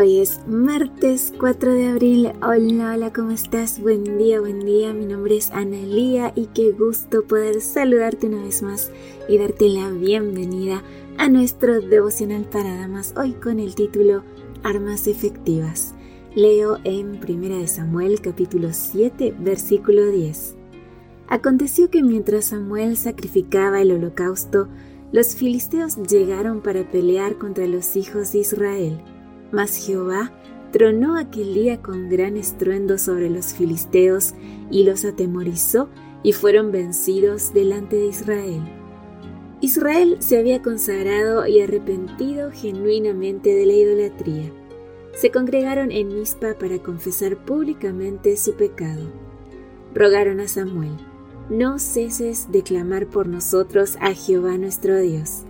Hoy es martes 4 de abril. Hola, hola, ¿cómo estás? Buen día, buen día. Mi nombre es Analía y qué gusto poder saludarte una vez más y darte la bienvenida a nuestro devocional para damas, hoy con el título Armas efectivas. Leo en 1 Samuel capítulo 7 versículo 10. Aconteció que mientras Samuel sacrificaba el holocausto, los filisteos llegaron para pelear contra los hijos de Israel. Mas Jehová tronó aquel día con gran estruendo sobre los filisteos y los atemorizó y fueron vencidos delante de Israel. Israel se había consagrado y arrepentido genuinamente de la idolatría. Se congregaron en Mispa para confesar públicamente su pecado. Rogaron a Samuel, no ceses de clamar por nosotros a Jehová nuestro Dios.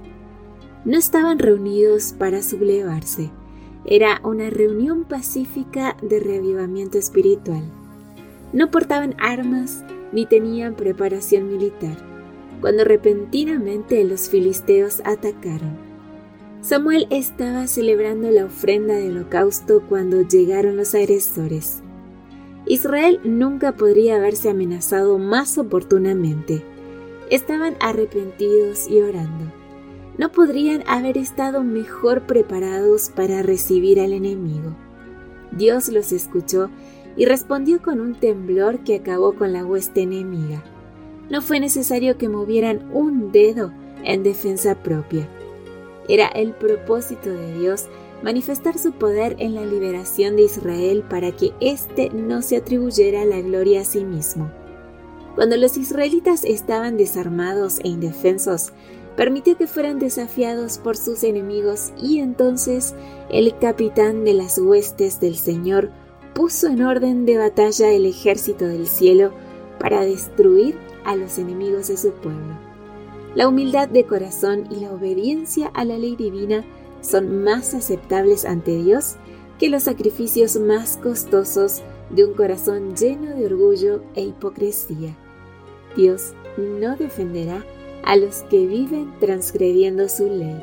No estaban reunidos para sublevarse, era una reunión pacífica de reavivamiento espiritual. No portaban armas ni tenían preparación militar cuando repentinamente los filisteos atacaron. Samuel estaba celebrando la ofrenda de holocausto cuando llegaron los agresores. Israel nunca podría haberse amenazado más oportunamente. Estaban arrepentidos y orando. No podrían haber estado mejor preparados para recibir al enemigo. Dios los escuchó y respondió con un temblor que acabó con la hueste enemiga no fue necesario que movieran un dedo en defensa propia. Era el propósito de Dios manifestar su poder en la liberación de Israel para que éste no se atribuyera la gloria a sí mismo. Cuando los israelitas estaban desarmados e indefensos, permitió que fueran desafiados por sus enemigos y entonces el capitán de las huestes del Señor puso en orden de batalla el ejército del cielo para destruir a los enemigos de su pueblo. La humildad de corazón y la obediencia a la ley divina son más aceptables ante Dios que los sacrificios más costosos de un corazón lleno de orgullo e hipocresía. Dios no defenderá a los que viven transgrediendo su ley.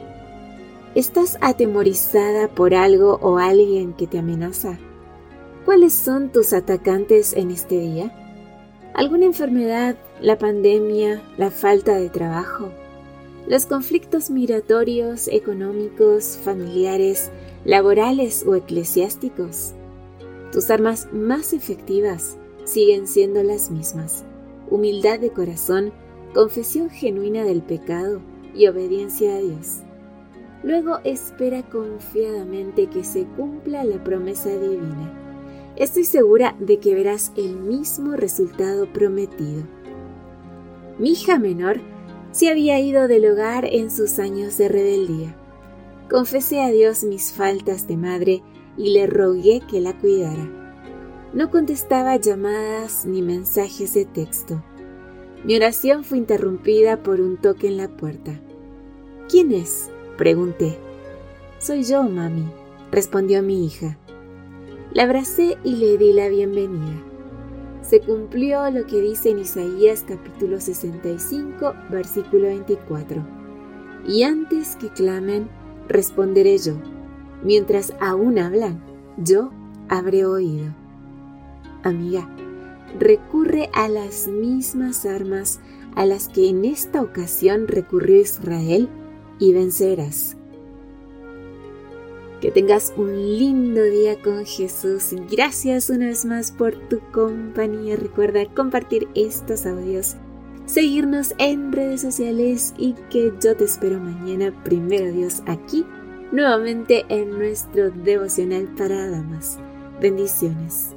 ¿Estás atemorizada por algo o alguien que te amenaza? ¿Cuáles son tus atacantes en este día? alguna enfermedad, la pandemia, la falta de trabajo, los conflictos migratorios, económicos, familiares, laborales o eclesiásticos. Tus armas más efectivas siguen siendo las mismas. Humildad de corazón, confesión genuina del pecado y obediencia a Dios. Luego espera confiadamente que se cumpla la promesa divina estoy segura de que verás el mismo resultado prometido. Mi hija menor se había ido del hogar en sus años de rebeldía. Confesé a Dios mis faltas de madre y le rogué que la cuidara. No contestaba llamadas ni mensajes de texto. Mi oración fue interrumpida por un toque en la puerta. ¿Quién es? pregunté. Soy yo, mami, respondió mi hija. La abracé y le di la bienvenida. Se cumplió lo que dice en Isaías capítulo 65, versículo 24. Y antes que clamen, responderé yo. Mientras aún hablan, yo habré oído. Amiga, recurre a las mismas armas a las que en esta ocasión recurrió Israel y vencerás. Que tengas un lindo día con Jesús. Gracias una vez más por tu compañía. Recuerda compartir estos audios, seguirnos en redes sociales y que yo te espero mañana, primero Dios, aquí, nuevamente en nuestro devocional para damas. Bendiciones.